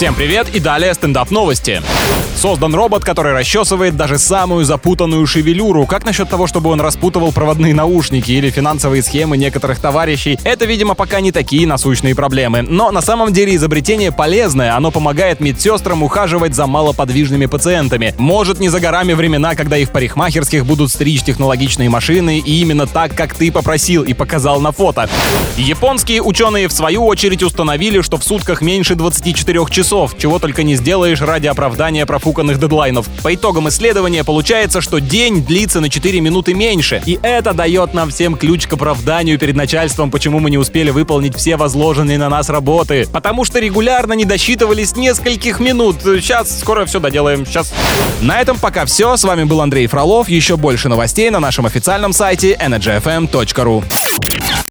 Всем привет и далее стендап новости. Создан робот, который расчесывает даже самую запутанную шевелюру. Как насчет того, чтобы он распутывал проводные наушники или финансовые схемы некоторых товарищей? Это, видимо, пока не такие насущные проблемы. Но на самом деле изобретение полезное. Оно помогает медсестрам ухаживать за малоподвижными пациентами. Может, не за горами времена, когда их в парикмахерских будут стричь технологичные машины, и именно так, как ты попросил и показал на фото. Японские ученые, в свою очередь, установили, что в сутках меньше 24 часов, чего только не сделаешь ради оправдания профуканных дедлайнов. По итогам исследования получается, что день длится на 4 минуты меньше. И это дает нам всем ключ к оправданию перед начальством, почему мы не успели выполнить все возложенные на нас работы. Потому что регулярно не досчитывались нескольких минут. Сейчас, скоро все доделаем. Сейчас. На этом пока все. С вами был Андрей Фролов. Еще больше новостей на нашем официальном сайте energyfm.ru.